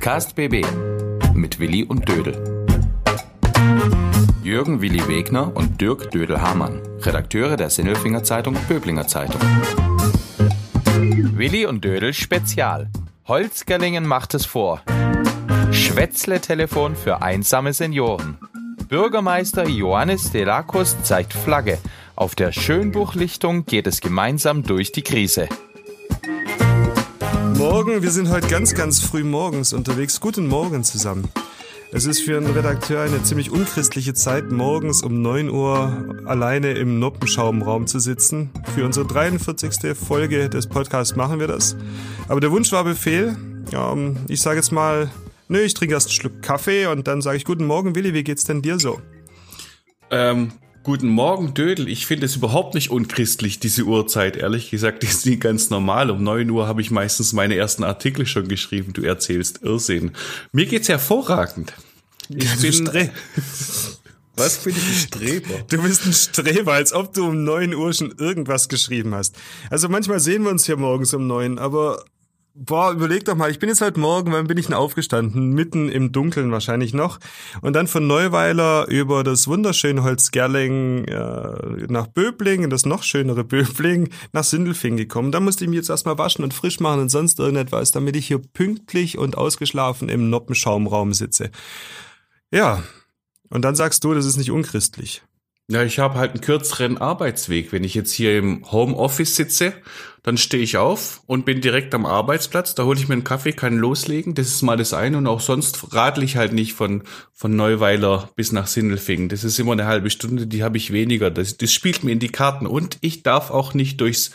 Podcast BB mit Willi und Dödel. Jürgen Willi Wegner und Dirk Dödel-Hamann, Redakteure der Sinnelfinger Zeitung Böblinger Zeitung. Willi und Dödel Spezial. Holzgerlingen macht es vor. Schwätzle-Telefon für einsame Senioren. Bürgermeister Johannes Delacus zeigt Flagge. Auf der Schönbuchlichtung geht es gemeinsam durch die Krise. Morgen, wir sind heute ganz, ganz früh morgens unterwegs. Guten Morgen zusammen. Es ist für einen Redakteur eine ziemlich unchristliche Zeit, morgens um 9 Uhr alleine im Noppenschaumraum zu sitzen. Für unsere 43. Folge des Podcasts machen wir das. Aber der Wunsch war Befehl. Ähm, ich sage jetzt mal, nö, ich trinke erst einen Schluck Kaffee und dann sage ich, guten Morgen, Willi, wie geht's denn dir so? Ähm, Guten Morgen, Dödel. Ich finde es überhaupt nicht unchristlich, diese Uhrzeit. Ehrlich gesagt ist die ganz normal. Um neun Uhr habe ich meistens meine ersten Artikel schon geschrieben. Du erzählst Irrsinn. Mir geht's hervorragend. Ich ja, bin... Stre Was bin ich ein Streber? Du bist ein Streber, als ob du um neun Uhr schon irgendwas geschrieben hast. Also manchmal sehen wir uns hier morgens um neun, aber Boah, überleg doch mal, ich bin jetzt heute Morgen, wann bin ich denn aufgestanden? Mitten im Dunkeln wahrscheinlich noch. Und dann von Neuweiler über das wunderschöne Holzgerling äh, nach Böbling, das noch schönere Böbling, nach Sindelfing gekommen. Da musste ich mich jetzt erstmal waschen und frisch machen und sonst irgendetwas, damit ich hier pünktlich und ausgeschlafen im Noppenschaumraum sitze. Ja, und dann sagst du, das ist nicht unchristlich. Ja, ich habe halt einen kürzeren Arbeitsweg. Wenn ich jetzt hier im Homeoffice sitze, dann stehe ich auf und bin direkt am Arbeitsplatz. Da hole ich mir einen Kaffee, kann loslegen. Das ist mal das eine. Und auch sonst radle ich halt nicht von, von Neuweiler bis nach Sindelfingen. Das ist immer eine halbe Stunde, die habe ich weniger. Das, das spielt mir in die Karten. Und ich darf auch nicht durchs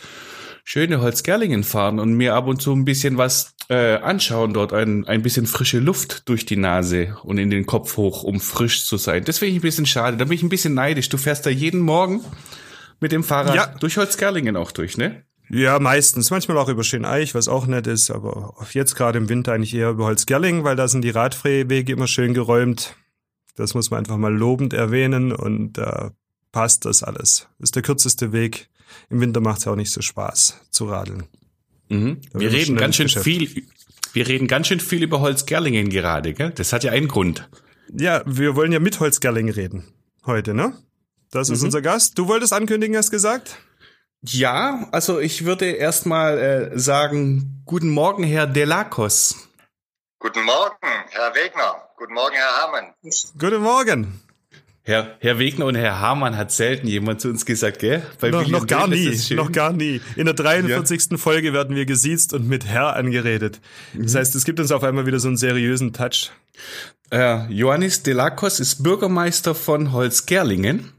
schöne Holzgerlingen fahren und mir ab und zu ein bisschen was äh, anschauen dort, ein, ein bisschen frische Luft durch die Nase und in den Kopf hoch, um frisch zu sein. Das finde ich ein bisschen schade. Da bin ich ein bisschen neidisch. Du fährst da jeden Morgen mit dem Fahrrad ja. durch Holzgerlingen auch durch, ne? Ja, meistens. Manchmal auch über Schöneich, was auch nett ist, aber jetzt gerade im Winter eigentlich eher über Holzgerlingen, weil da sind die Radwege immer schön geräumt. Das muss man einfach mal lobend erwähnen und da äh, passt das alles. Das ist der kürzeste Weg im Winter macht es auch nicht so Spaß zu radeln. Mhm. Wir reden ganz schön viel. Wir reden ganz schön viel über Holzgerlingen gerade, gell? Das hat ja einen Grund. Ja, wir wollen ja mit Holzgerlingen reden heute, ne? Das ist mhm. unser Gast. Du wolltest ankündigen, hast gesagt? Ja, also ich würde erstmal äh, sagen, guten Morgen, Herr Delacos. Guten Morgen, Herr Wegner. Guten Morgen, Herr Hamann. Guten Morgen. Herr, Herr Wegner und Herr Hamann hat selten jemand zu uns gesagt, gell? Bei noch, noch gar nie, noch gar nie. In der 43. Ja. Folge werden wir gesiezt und mit Herr angeredet. Das mhm. heißt, es gibt uns auf einmal wieder so einen seriösen Touch. Äh, Johannes Delacos ist Bürgermeister von Holzgerlingen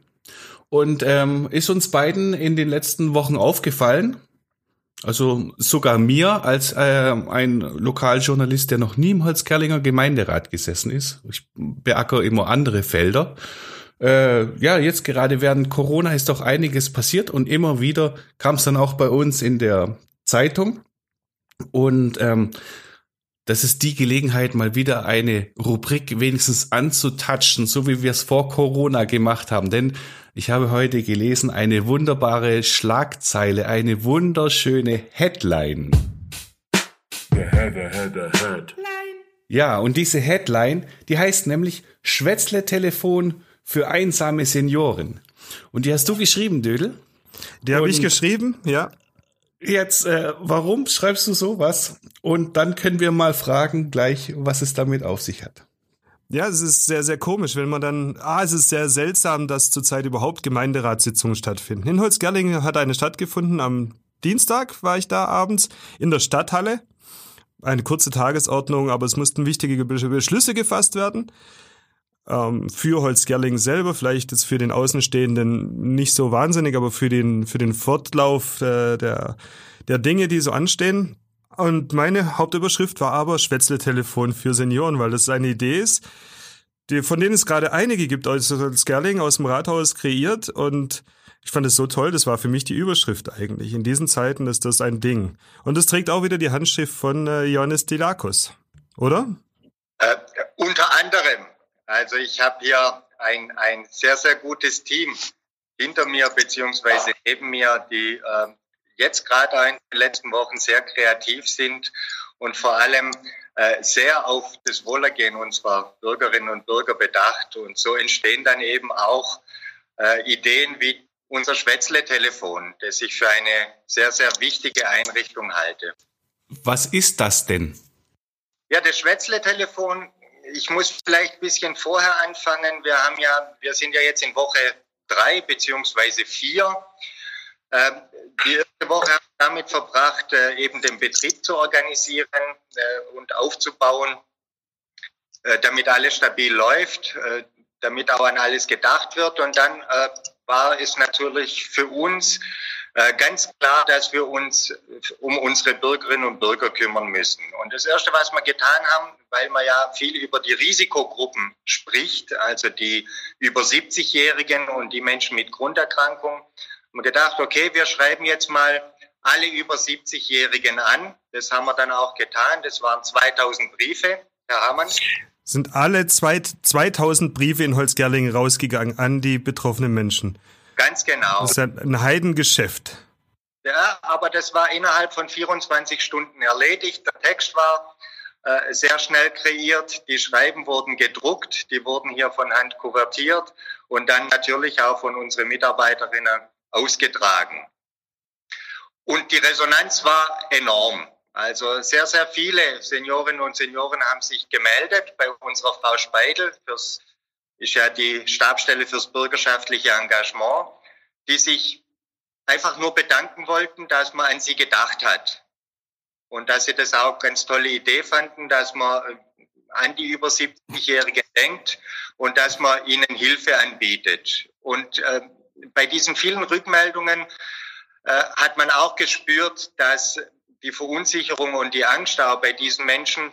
und ähm, ist uns beiden in den letzten Wochen aufgefallen. Also sogar mir als äh, ein Lokaljournalist, der noch nie im Holzkerlinger Gemeinderat gesessen ist. Ich beackere immer andere Felder äh, ja, jetzt gerade während Corona ist doch einiges passiert und immer wieder kam es dann auch bei uns in der Zeitung. Und ähm, das ist die Gelegenheit, mal wieder eine Rubrik wenigstens anzutatschen, so wie wir es vor Corona gemacht haben. Denn ich habe heute gelesen, eine wunderbare Schlagzeile, eine wunderschöne Headline. The head, the head, the head. Ja, und diese Headline, die heißt nämlich Schwätzle-Telefon für einsame Senioren. Und die hast du geschrieben, Dödel? Die habe ich geschrieben, ja. Jetzt, äh, warum schreibst du sowas? Und dann können wir mal fragen gleich, was es damit auf sich hat. Ja, es ist sehr, sehr komisch, wenn man dann, ah, es ist sehr seltsam, dass zurzeit überhaupt Gemeinderatssitzungen stattfinden. In Holzgerlingen hat eine stattgefunden, am Dienstag war ich da abends in der Stadthalle. Eine kurze Tagesordnung, aber es mussten wichtige Beschlüsse gefasst werden ähm, für Holzgerling selber, vielleicht ist für den Außenstehenden nicht so wahnsinnig, aber für den, für den Fortlauf äh, der, der Dinge, die so anstehen. Und meine Hauptüberschrift war aber Schwätzle-Telefon für Senioren, weil das eine Idee ist, die, von denen es gerade einige gibt aus Holzgerling, aus dem Rathaus kreiert und ich fand es so toll, das war für mich die Überschrift eigentlich. In diesen Zeiten ist das ein Ding. Und es trägt auch wieder die Handschrift von äh, Johannes Dilakos, oder? Äh, unter anderem. Also ich habe hier ein, ein sehr, sehr gutes Team hinter mir beziehungsweise neben mir, die äh, jetzt gerade in den letzten Wochen sehr kreativ sind und vor allem äh, sehr auf das Wohlergehen unserer Bürgerinnen und Bürger bedacht. Und so entstehen dann eben auch äh, Ideen wie unser Schwätzle-Telefon, das ich für eine sehr, sehr wichtige Einrichtung halte. Was ist das denn? Ja, das Schwätzle-Telefon, ich muss vielleicht ein bisschen vorher anfangen. Wir haben ja, wir sind ja jetzt in Woche drei beziehungsweise vier. Ähm, die erste Woche haben wir damit verbracht, äh, eben den Betrieb zu organisieren äh, und aufzubauen, äh, damit alles stabil läuft, damit auch an alles gedacht wird. Und dann war es natürlich für uns ganz klar, dass wir uns um unsere Bürgerinnen und Bürger kümmern müssen. Und das Erste, was wir getan haben, weil man ja viel über die Risikogruppen spricht, also die über 70-Jährigen und die Menschen mit Grunderkrankungen, haben wir gedacht, okay, wir schreiben jetzt mal alle über 70-Jährigen an. Das haben wir dann auch getan. Das waren 2000 Briefe, Herr Hamann. Sind alle zwei, 2000 Briefe in Holzgerlingen rausgegangen an die betroffenen Menschen? Ganz genau. Das ist ein Heidengeschäft. Ja, aber das war innerhalb von 24 Stunden erledigt. Der Text war äh, sehr schnell kreiert. Die Schreiben wurden gedruckt, die wurden hier von Hand kuvertiert und dann natürlich auch von unseren Mitarbeiterinnen ausgetragen. Und die Resonanz war enorm. Also sehr, sehr viele Seniorinnen und Senioren haben sich gemeldet bei unserer Frau Speidel, fürs, ist ja die Stabstelle fürs bürgerschaftliche Engagement, die sich einfach nur bedanken wollten, dass man an sie gedacht hat. Und dass sie das auch ganz tolle Idee fanden, dass man an die über 70-Jährigen denkt und dass man ihnen Hilfe anbietet. Und äh, bei diesen vielen Rückmeldungen äh, hat man auch gespürt, dass die Verunsicherung und die Angst auch bei diesen Menschen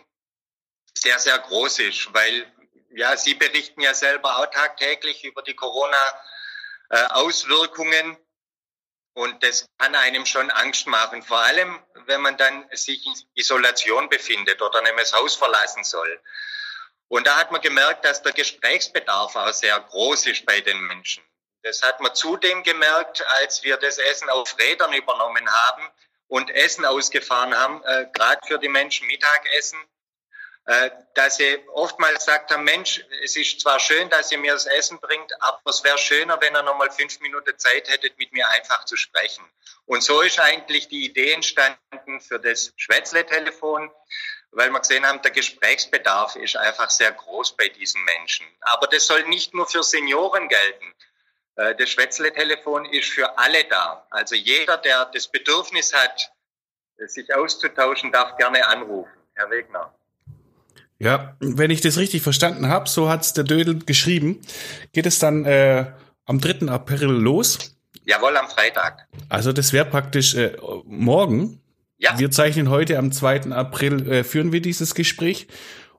sehr, sehr groß ist, weil ja, Sie berichten ja selber auch tagtäglich über die Corona-Auswirkungen und das kann einem schon Angst machen, vor allem wenn man dann sich in Isolation befindet oder nämlich das Haus verlassen soll. Und da hat man gemerkt, dass der Gesprächsbedarf auch sehr groß ist bei den Menschen. Das hat man zudem gemerkt, als wir das Essen auf Rädern übernommen haben und Essen ausgefahren haben, äh, gerade für die Menschen Mittagessen, dass sie oftmals gesagt haben, Mensch, es ist zwar schön, dass ihr mir das Essen bringt, aber es wäre schöner, wenn ihr nochmal fünf Minuten Zeit hättet, mit mir einfach zu sprechen. Und so ist eigentlich die Idee entstanden für das Schwätzle-Telefon, weil wir gesehen haben, der Gesprächsbedarf ist einfach sehr groß bei diesen Menschen. Aber das soll nicht nur für Senioren gelten. Äh, das Schwätzle-Telefon ist für alle da. Also jeder, der das Bedürfnis hat, sich auszutauschen, darf gerne anrufen. Herr Wegner. Ja, wenn ich das richtig verstanden habe, so hat's der Dödel geschrieben, geht es dann äh, am 3. April los. Jawohl, am Freitag. Also das wäre praktisch äh, morgen. Ja. Wir zeichnen heute am 2. April, äh, führen wir dieses Gespräch.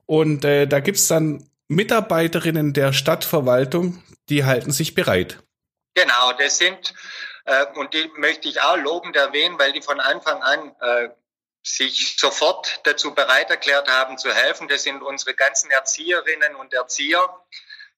Und äh, da gibt's dann Mitarbeiterinnen der Stadtverwaltung, die halten sich bereit. Genau, das sind, äh, und die möchte ich auch lobend erwähnen, weil die von Anfang an äh, sich sofort dazu bereit erklärt haben zu helfen. Das sind unsere ganzen Erzieherinnen und Erzieher,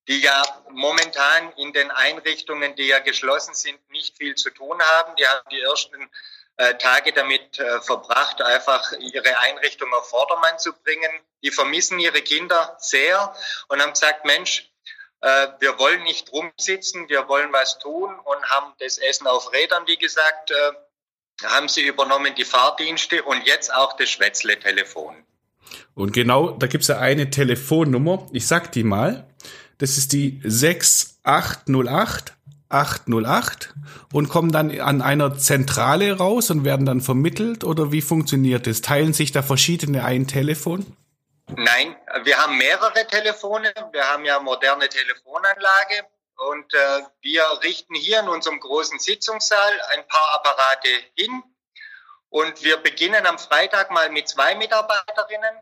die ja momentan in den Einrichtungen, die ja geschlossen sind, nicht viel zu tun haben. Die haben die ersten äh, Tage damit äh, verbracht, einfach ihre Einrichtung auf Vordermann zu bringen. Die vermissen ihre Kinder sehr und haben gesagt, Mensch, äh, wir wollen nicht rumsitzen, wir wollen was tun und haben das Essen auf Rädern, wie gesagt, äh, haben sie übernommen, die Fahrdienste und jetzt auch das Schwätzle-Telefon. Und genau, da gibt's ja eine Telefonnummer, ich sag die mal, das ist die 6808 808 und kommen dann an einer Zentrale raus und werden dann vermittelt oder wie funktioniert das? Teilen sich da verschiedene ein Telefon? Nein, wir haben mehrere Telefone. Wir haben ja moderne Telefonanlage und äh, wir richten hier in unserem großen Sitzungssaal ein paar Apparate hin. Und wir beginnen am Freitag mal mit zwei Mitarbeiterinnen,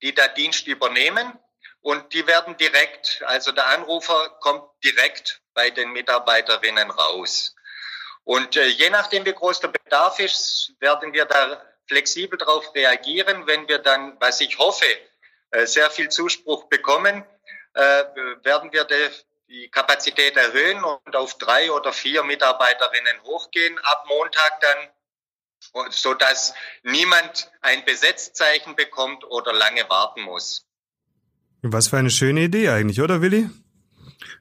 die da Dienst übernehmen. Und die werden direkt, also der Anrufer kommt direkt bei den Mitarbeiterinnen raus. Und äh, je nachdem, wie groß der Bedarf ist, werden wir da flexibel darauf reagieren, wenn wir dann, was ich hoffe, äh, sehr viel Zuspruch bekommen, äh, werden wir die Kapazität erhöhen und auf drei oder vier Mitarbeiterinnen hochgehen ab Montag dann. so dass niemand ein Besetzzeichen bekommt oder lange warten muss. Was für eine schöne Idee eigentlich, oder Willi?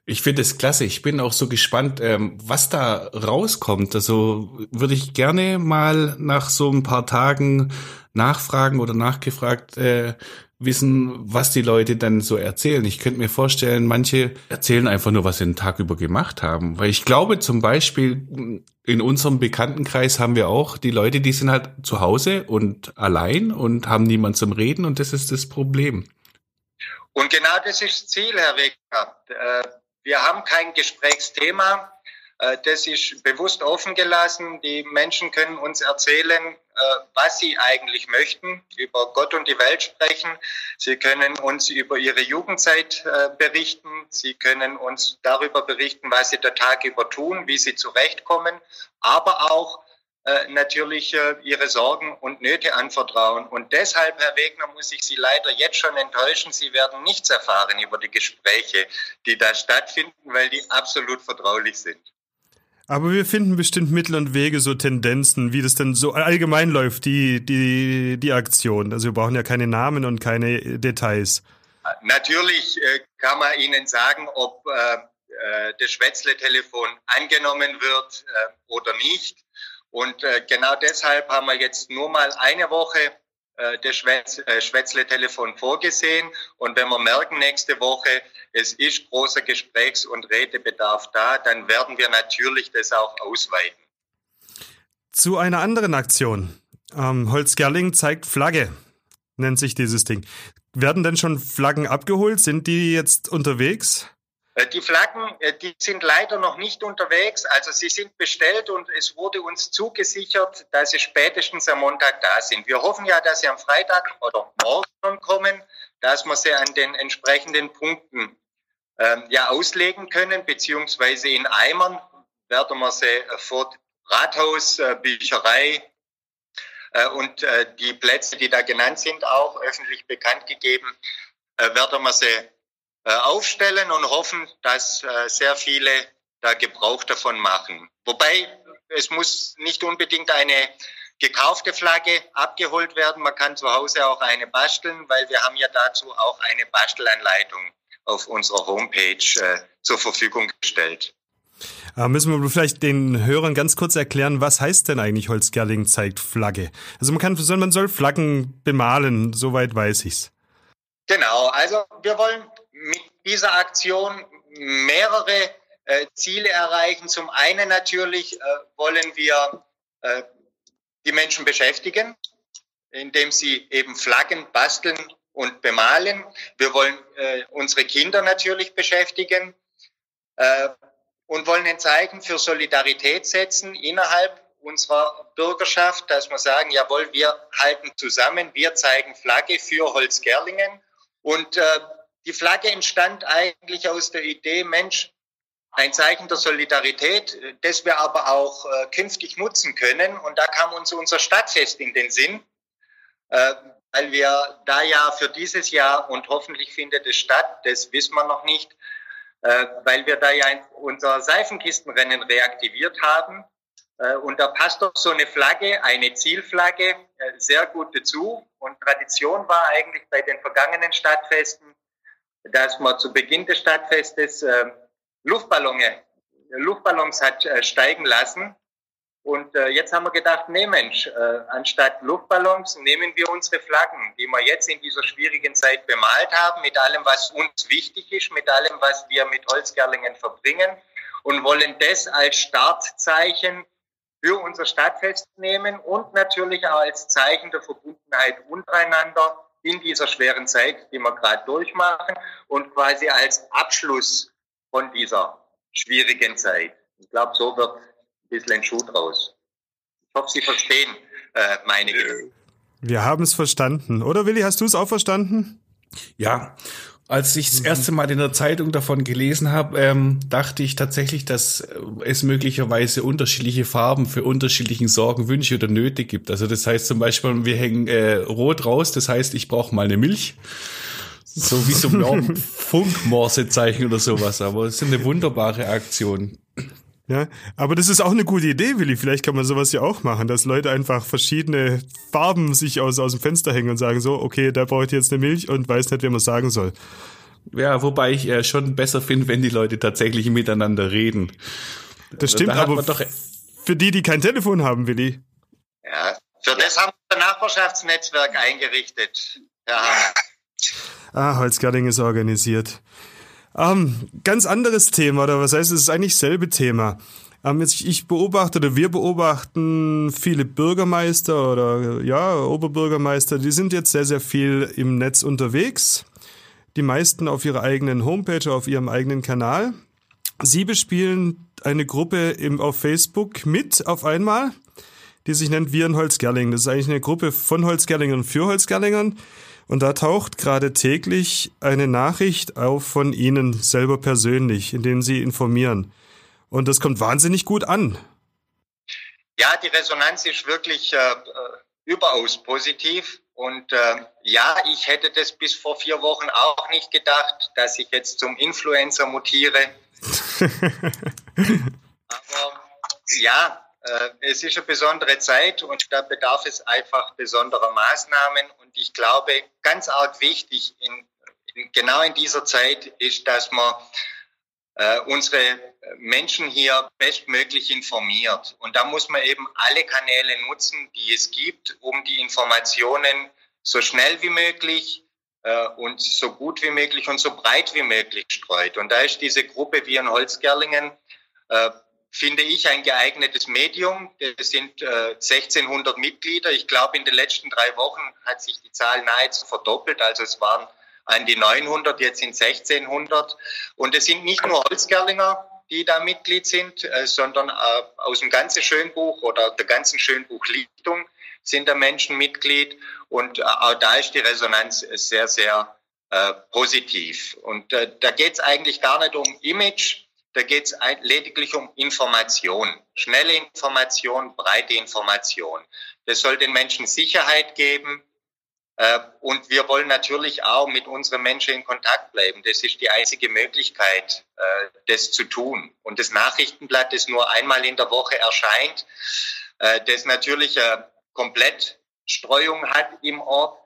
Ich finde es klasse. Ich bin auch so gespannt, ähm, was da rauskommt. Also würde ich gerne mal nach so ein paar Tagen nachfragen oder nachgefragt äh, wissen, was die Leute dann so erzählen. Ich könnte mir vorstellen, manche erzählen einfach nur, was sie den Tag über gemacht haben. Weil ich glaube zum Beispiel, in unserem Bekanntenkreis haben wir auch die Leute, die sind halt zu Hause und allein und haben niemand zum Reden und das ist das Problem. Und genau das ist das Ziel, Herr Wegner. Äh, wir haben kein Gesprächsthema. Äh, das ist bewusst offen gelassen. Die Menschen können uns erzählen, äh, was sie eigentlich möchten, über Gott und die Welt sprechen. Sie können uns über ihre Jugendzeit berichten. Sie können uns darüber berichten, was sie der Tag über tun, wie sie zurechtkommen, aber auch natürlich äh, ihre Sorgen und Nöte anvertrauen. Und deshalb, Herr Wegner, muss ich Sie leider jetzt schon enttäuschen. Sie werden nichts erfahren über die Gespräche, die da stattfinden, weil die absolut vertraulich sind. Aber wir finden bestimmt Mittel und Wege, so Tendenzen, wie das denn so allgemein läuft, die, die, die Aktion. Also wir brauchen ja keine Namen und keine Details. Natürlich äh, kann man Ihnen sagen, ob äh, äh das Schwätzle-Telefon angenommen wird äh, oder nicht. Und äh, genau deshalb haben wir jetzt nur mal eine Woche äh, das Schwätz, äh, Schwätzle-Telefon vorgesehen. Und wenn wir merken nächste Woche, es ist großer Gesprächs- und Redebedarf da, dann werden wir natürlich das auch ausweiten. Zu einer anderen Aktion. Ähm, Holzgerling zeigt Flagge, nennt sich dieses Ding. Werden denn schon Flaggen abgeholt? Sind die jetzt unterwegs? Äh, die Flaggen, äh, die sind leider noch nicht unterwegs. Also sie sind bestellt und es wurde uns zugesichert, dass sie spätestens am Montag da sind. Wir hoffen ja, dass sie am Freitag oder morgen kommen, dass wir sie an den entsprechenden Punkten ähm, ja auslegen können, beziehungsweise in Eimern werden wir sie äh, vor Rathaus, äh, Bücherei äh, und äh, die Plätze, die da genannt sind, auch öffentlich bekannt gegeben, werden wir sie aufstellen und hoffen, dass äh, sehr viele da Gebrauch davon machen. Wobei es muss nicht unbedingt eine gekaufte Flagge abgeholt werden. Man kann zu Hause auch eine basteln, weil wir haben ja dazu auch eine Bastelanleitung auf unserer Homepage äh, zur Verfügung gestellt. Aber müssen wir vielleicht den Hörern ganz kurz erklären, was heißt denn eigentlich Holzgerling zeigt Flagge? Also man kann, man soll Flaggen bemalen, soweit weiß ich's. Genau, also wir wollen mit dieser Aktion mehrere äh, Ziele erreichen. Zum einen natürlich äh, wollen wir äh, die Menschen beschäftigen, indem sie eben Flaggen basteln und bemalen. Wir wollen äh, unsere Kinder natürlich beschäftigen äh, und wollen ein Zeichen für Solidarität setzen innerhalb unserer Bürgerschaft, dass wir sagen, jawohl, wir halten zusammen, wir zeigen Flagge für Holzgerlingen und äh, die Flagge entstand eigentlich aus der Idee, Mensch, ein Zeichen der Solidarität, das wir aber auch äh, künftig nutzen können. Und da kam uns unser Stadtfest in den Sinn, äh, weil wir da ja für dieses Jahr und hoffentlich findet es statt, das wissen wir noch nicht, äh, weil wir da ja unser Seifenkistenrennen reaktiviert haben. Äh, und da passt doch so eine Flagge, eine Zielflagge, äh, sehr gut dazu. Und Tradition war eigentlich bei den vergangenen Stadtfesten, dass man zu Beginn des Stadtfestes äh, Luftballone, Luftballons hat äh, steigen lassen. Und äh, jetzt haben wir gedacht, nee Mensch, äh, anstatt Luftballons nehmen wir unsere Flaggen, die wir jetzt in dieser schwierigen Zeit bemalt haben, mit allem, was uns wichtig ist, mit allem, was wir mit Holzgerlingen verbringen und wollen das als Startzeichen für unser Stadtfest nehmen und natürlich auch als Zeichen der Verbundenheit untereinander in dieser schweren Zeit, die wir gerade durchmachen und quasi als Abschluss von dieser schwierigen Zeit. Ich glaube, so wird ein bisschen ein Schuh draus. Ich hoffe, Sie verstehen äh, meine Gedanken. Wir haben es verstanden. Oder Willi, hast du es auch verstanden? Ja, als ich das mhm. erste Mal in der Zeitung davon gelesen habe, ähm, dachte ich tatsächlich, dass äh, es möglicherweise unterschiedliche Farben für unterschiedlichen Sorgen, Wünsche oder Nöte gibt. Also das heißt zum Beispiel, wir hängen äh, rot raus, das heißt, ich brauche mal eine Milch. So wie so ein Funkmorsezeichen oder sowas. Aber es ist eine wunderbare Aktion. Ja, aber das ist auch eine gute Idee, Willi. Vielleicht kann man sowas ja auch machen, dass Leute einfach verschiedene Farben sich aus, aus dem Fenster hängen und sagen so, okay, da brauche ich jetzt eine Milch und weiß nicht, wie man sagen soll. Ja, wobei ich äh, schon besser finde, wenn die Leute tatsächlich miteinander reden. Das stimmt, da aber doch für die, die kein Telefon haben, Willi. Ja, für das haben wir ein Nachbarschaftsnetzwerk eingerichtet, Hammer. Ah, Holzgerding ist organisiert. Ähm, ganz anderes Thema, oder was heißt, es ist eigentlich selbe Thema. Ähm, jetzt, ich beobachte oder wir beobachten viele Bürgermeister oder ja, Oberbürgermeister, die sind jetzt sehr, sehr viel im Netz unterwegs. Die meisten auf ihrer eigenen Homepage, auf ihrem eigenen Kanal. Sie bespielen eine Gruppe im, auf Facebook mit auf einmal, die sich nennt Wir in Holzgerlingen. Das ist eigentlich eine Gruppe von Holzgerlingern für Holzgerlingern. Und da taucht gerade täglich eine Nachricht auf von Ihnen selber persönlich, in denen Sie informieren. Und das kommt wahnsinnig gut an. Ja, die Resonanz ist wirklich äh, äh überaus positiv. Und äh, ja, ich hätte das bis vor vier Wochen auch nicht gedacht, dass ich jetzt zum Influencer mutiere. Aber ja, äh, es ist eine besondere Zeit und da bedarf es einfach besonderer Maßnahmen. Und ich glaube, ganz arg wichtig in, in genau in dieser Zeit ist, dass man äh, unsere Menschen hier bestmöglich informiert. Und da muss man eben alle Kanäle nutzen, die es gibt, um die Informationen so schnell wie möglich äh, und so gut wie möglich und so breit wie möglich streut. Und da ist diese Gruppe wie in Holzgerlingen äh, finde ich, ein geeignetes Medium. Es sind äh, 1600 Mitglieder. Ich glaube, in den letzten drei Wochen hat sich die Zahl nahezu verdoppelt. Also es waren an die 900, jetzt sind 1600. Und es sind nicht nur Holzgerlinger, die da Mitglied sind, äh, sondern äh, aus dem ganzen Schönbuch oder der ganzen Schönbuchlichtung sind da Menschen Mitglied. Und äh, auch da ist die Resonanz sehr, sehr äh, positiv. Und äh, da geht es eigentlich gar nicht um Image, da geht es lediglich um Information, schnelle Information, breite Information. Das soll den Menschen Sicherheit geben. Äh, und wir wollen natürlich auch mit unseren Menschen in Kontakt bleiben. Das ist die einzige Möglichkeit, äh, das zu tun. Und das Nachrichtenblatt, das nur einmal in der Woche erscheint, äh, das natürlich eine Komplettstreuung hat im Ort,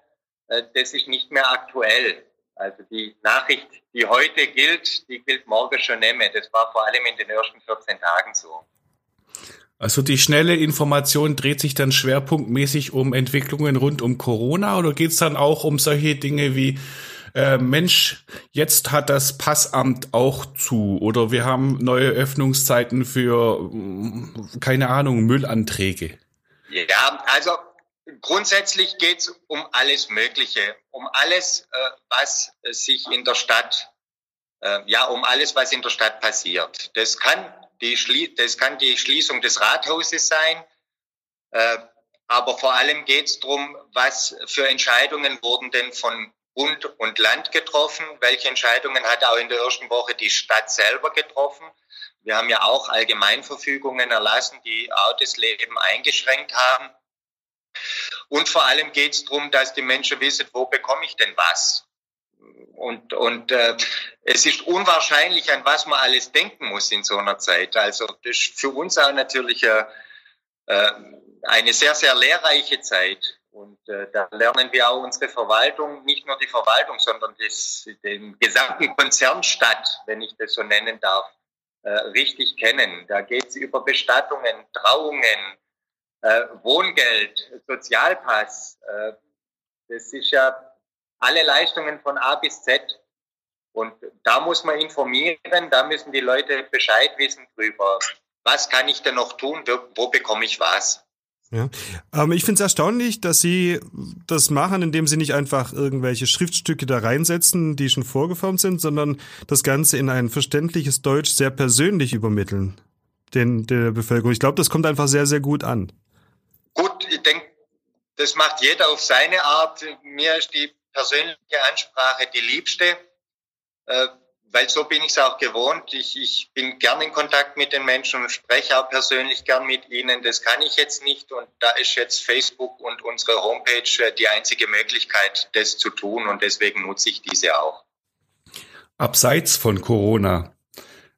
das ist nicht mehr aktuell. Also die Nachricht, die heute gilt, die gilt morgen schon nicht mehr. Das war vor allem in den ersten 14 Tagen so. Also die schnelle Information dreht sich dann schwerpunktmäßig um Entwicklungen rund um Corona oder geht es dann auch um solche Dinge wie äh, Mensch, jetzt hat das Passamt auch zu oder wir haben neue Öffnungszeiten für keine Ahnung Müllanträge? Ja, also Grundsätzlich geht es um alles Mögliche, um alles, äh, was sich in der Stadt, äh, ja, um alles, was in der Stadt passiert. Das kann die, Schlie das kann die Schließung des Rathauses sein, äh, aber vor allem geht es darum, was für Entscheidungen wurden denn von Bund und Land getroffen, welche Entscheidungen hat auch in der ersten Woche die Stadt selber getroffen. Wir haben ja auch Allgemeinverfügungen erlassen, die auch das Leben eingeschränkt haben. Und vor allem geht es darum, dass die Menschen wissen, wo bekomme ich denn was? Und, und äh, es ist unwahrscheinlich, an was man alles denken muss in so einer Zeit. Also das ist für uns auch natürlich äh, äh, eine sehr, sehr lehrreiche Zeit. Und äh, da lernen wir auch unsere Verwaltung, nicht nur die Verwaltung, sondern das, den gesamten Konzern Stadt, wenn ich das so nennen darf, äh, richtig kennen. Da geht es über Bestattungen, Trauungen, äh, Wohngeld, Sozialpass, äh, das ist ja alle Leistungen von A bis Z. Und da muss man informieren, da müssen die Leute Bescheid wissen drüber. Was kann ich denn noch tun? Wo, bekomme ich was? Ja. Ähm, ich finde es erstaunlich, dass Sie das machen, indem Sie nicht einfach irgendwelche Schriftstücke da reinsetzen, die schon vorgeformt sind, sondern das Ganze in ein verständliches Deutsch sehr persönlich übermitteln den, der Bevölkerung. Ich glaube, das kommt einfach sehr, sehr gut an. Das macht jeder auf seine Art. Mir ist die persönliche Ansprache die liebste, äh, weil so bin ich es auch gewohnt. Ich, ich bin gern in Kontakt mit den Menschen und spreche auch persönlich gern mit ihnen. Das kann ich jetzt nicht und da ist jetzt Facebook und unsere Homepage äh, die einzige Möglichkeit, das zu tun und deswegen nutze ich diese auch. Abseits von Corona,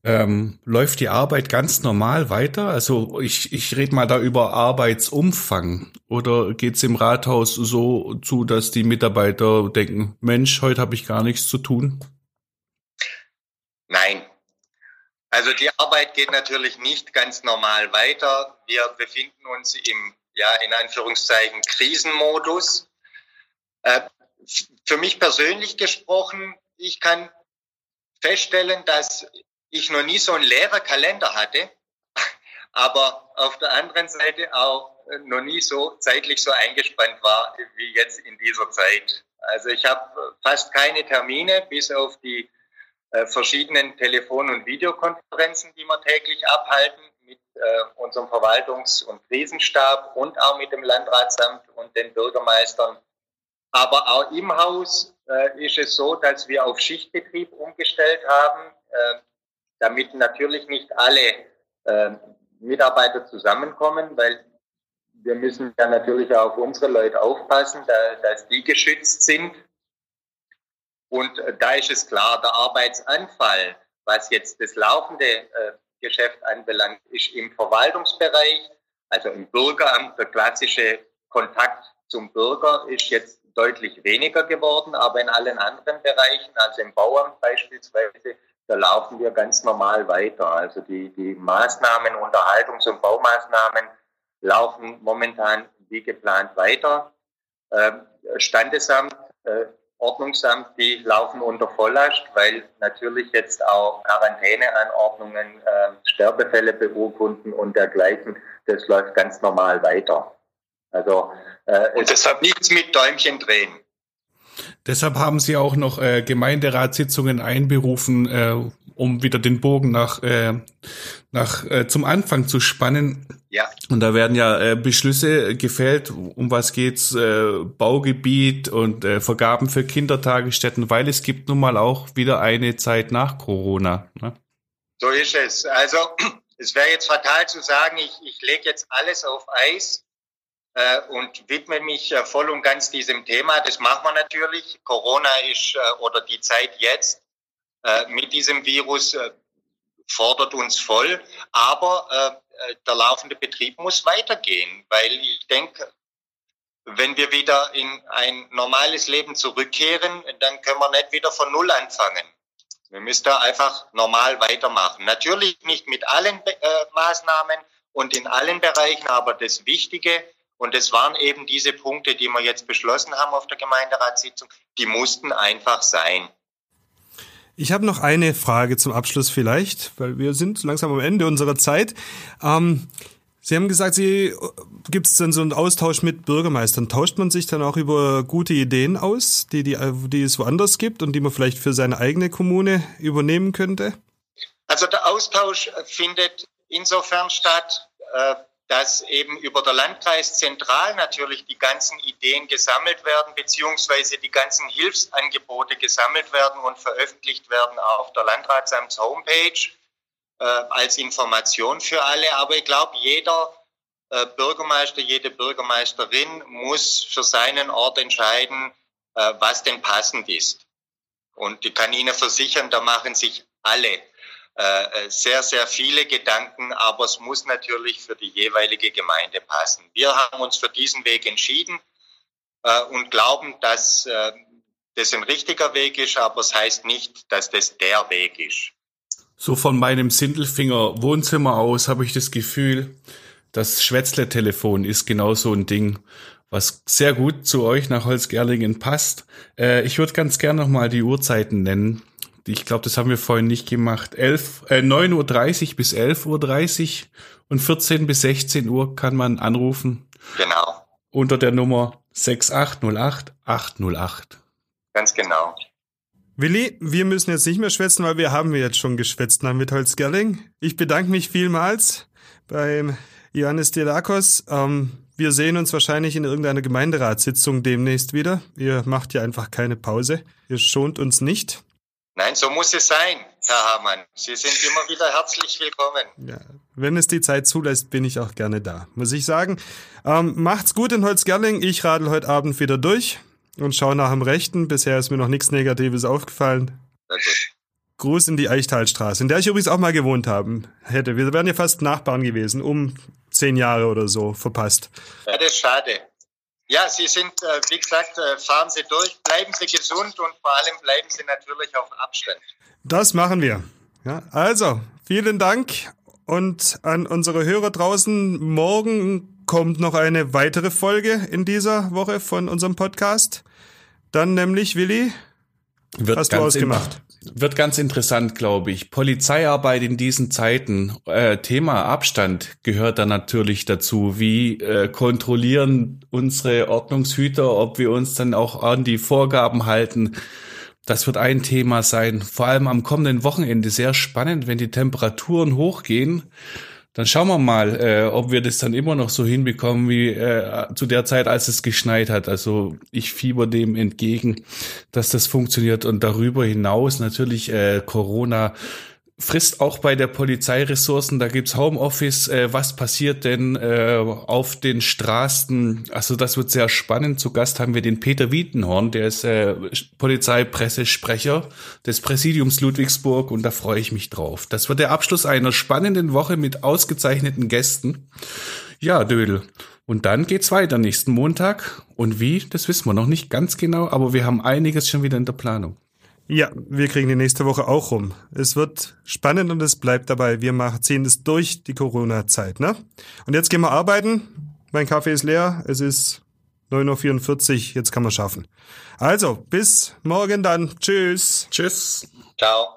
Ähm, läuft die Arbeit ganz normal weiter? Also ich, ich rede mal da über Arbeitsumfang. Oder geht's im Rathaus so zu, dass die Mitarbeiter denken, Mensch, heute habe ich gar nichts zu tun? Nein. Also die Arbeit geht natürlich nicht ganz normal weiter. Wir befinden uns im, ja, in Anführungszeichen Krisenmodus. Äh, für mich persönlich gesprochen, ich kann feststellen, dass ich noch nie so einen leeren Kalender hatte, aber auf der anderen Seite auch noch nie so zeitlich so eingespannt war wie jetzt in dieser Zeit. Also ich habe fast keine Termine, bis auf die äh, verschiedenen Telefon- und Videokonferenzen, die wir täglich abhalten mit äh, unserem Verwaltungs- und Krisenstab und auch mit dem Landratsamt und den Bürgermeistern. Aber auch im Haus äh, ist es so, dass wir auf Schichtbetrieb umgestellt haben. Damit natürlich nicht alle äh, Mitarbeiter zusammenkommen, weil wir müssen ja natürlich auch auf unsere Leute aufpassen, da, dass die geschützt sind. Und äh, da ist es klar, der Arbeitsanfall, was jetzt das laufende äh, Geschäft anbelangt, ist im Verwaltungsbereich, also im Bürgeramt, der klassische Kontakt zum Bürger ist jetzt deutlich weniger geworden, aber in allen anderen Bereichen, also im Bauamt beispielsweise, da laufen wir ganz normal weiter. Also die, die Maßnahmen, Unterhaltungs- und Baumaßnahmen laufen momentan wie geplant weiter. Ähm, Standesamt, äh, Ordnungsamt, die laufen unter Volllast, weil natürlich jetzt auch Quarantäneanordnungen, äh, Sterbefälle beurkunden und dergleichen, das läuft ganz normal weiter. Also äh, und deshalb nichts mit Däumchen drehen. Deshalb haben Sie auch noch äh, Gemeinderatssitzungen einberufen, äh, um wieder den Bogen nach, äh, nach äh, zum Anfang zu spannen. Ja. Und da werden ja äh, Beschlüsse gefällt, um was geht's, äh, Baugebiet und äh, Vergaben für Kindertagesstätten, weil es gibt nun mal auch wieder eine Zeit nach Corona. Ne? So ist es. Also es wäre jetzt fatal zu sagen, ich, ich lege jetzt alles auf Eis und widme mich äh, voll und ganz diesem Thema. Das machen wir natürlich. Corona ist äh, oder die Zeit jetzt äh, mit diesem Virus äh, fordert uns voll, aber äh, der laufende Betrieb muss weitergehen, weil ich denke, wenn wir wieder in ein normales Leben zurückkehren, dann können wir nicht wieder von Null anfangen. Wir müssen da einfach normal weitermachen. Natürlich nicht mit allen äh, Maßnahmen und in allen Bereichen, aber das Wichtige, und es waren eben diese Punkte, die wir jetzt beschlossen haben auf der Gemeinderatssitzung, die mussten einfach sein. Ich habe noch eine Frage zum Abschluss vielleicht, weil wir sind langsam am Ende unserer Zeit. Ähm, Sie haben gesagt, Sie gibt es dann so einen Austausch mit Bürgermeistern. Tauscht man sich dann auch über gute Ideen aus, die, die, die es woanders gibt und die man vielleicht für seine eigene Kommune übernehmen könnte? Also der Austausch findet insofern statt, äh, dass eben über der Landkreis zentral natürlich die ganzen Ideen gesammelt werden, beziehungsweise die ganzen Hilfsangebote gesammelt werden und veröffentlicht werden auf der Landratsamts Homepage äh, als Information für alle. Aber ich glaube, jeder äh, Bürgermeister, jede Bürgermeisterin muss für seinen Ort entscheiden, äh, was denn passend ist. Und ich kann Ihnen versichern, da machen sich alle sehr, sehr viele Gedanken, aber es muss natürlich für die jeweilige Gemeinde passen. Wir haben uns für diesen Weg entschieden äh, und glauben, dass äh, das ein richtiger Weg ist, aber es heißt nicht, dass das der Weg ist. So von meinem Sindelfinger Wohnzimmer aus habe ich das Gefühl, das Schwätzle-Telefon ist genau so ein Ding, was sehr gut zu euch nach Holzgerlingen passt. Äh, ich würde ganz gerne noch mal die Uhrzeiten nennen ich glaube, das haben wir vorhin nicht gemacht. 11, äh, 9.30 Uhr bis 11.30 Uhr und 14 bis 16 Uhr kann man anrufen. Genau. Unter der Nummer 6808 808. Ganz genau. Willi, wir müssen jetzt nicht mehr schwätzen, weil wir haben jetzt schon geschwätzt nach Mitholz-Gerling. Ich bedanke mich vielmals beim Johannes Delakos. Ähm, wir sehen uns wahrscheinlich in irgendeiner Gemeinderatssitzung demnächst wieder. Ihr macht ja einfach keine Pause. Ihr schont uns nicht. Nein, so muss es sein, Herr Hamann. Sie sind immer wieder herzlich willkommen. Ja, wenn es die Zeit zulässt, bin ich auch gerne da, muss ich sagen. Ähm, macht's gut in Holzgerling. Ich radel heute Abend wieder durch und schaue nach dem Rechten. Bisher ist mir noch nichts Negatives aufgefallen. Gruß in die Eichtalstraße, in der ich übrigens auch mal gewohnt haben hätte. Wir wären ja fast Nachbarn gewesen, um zehn Jahre oder so verpasst. Ja, das ist schade. Ja, Sie sind, äh, wie gesagt, äh, fahren Sie durch, bleiben Sie gesund und vor allem bleiben Sie natürlich auf Abstand. Das machen wir. Ja, also, vielen Dank und an unsere Hörer draußen. Morgen kommt noch eine weitere Folge in dieser Woche von unserem Podcast. Dann nämlich, Willi, wird hast du ausgemacht. Wird ganz interessant, glaube ich. Polizeiarbeit in diesen Zeiten. Äh, Thema Abstand gehört da natürlich dazu. Wie äh, kontrollieren unsere Ordnungshüter, ob wir uns dann auch an die Vorgaben halten? Das wird ein Thema sein. Vor allem am kommenden Wochenende sehr spannend, wenn die Temperaturen hochgehen dann schauen wir mal, äh, ob wir das dann immer noch so hinbekommen wie äh, zu der Zeit, als es geschneit hat. Also ich fieber dem entgegen, dass das funktioniert. Und darüber hinaus natürlich äh, Corona frisst auch bei der Polizei Ressourcen. Da gibt's Homeoffice. Äh, was passiert denn äh, auf den Straßen? Also das wird sehr spannend. Zu Gast haben wir den Peter Wiedenhorn, der ist äh, Polizeipressesprecher des Präsidiums Ludwigsburg und da freue ich mich drauf. Das wird der Abschluss einer spannenden Woche mit ausgezeichneten Gästen. Ja, Dödel. Und dann geht's weiter nächsten Montag. Und wie, das wissen wir noch nicht ganz genau, aber wir haben einiges schon wieder in der Planung. Ja, wir kriegen die nächste Woche auch rum. Es wird spannend und es bleibt dabei. Wir machen, ziehen es durch die Corona-Zeit, ne? Und jetzt gehen wir arbeiten. Mein Kaffee ist leer. Es ist 9.44 Uhr. Jetzt kann man schaffen. Also, bis morgen dann. Tschüss. Tschüss. Ciao.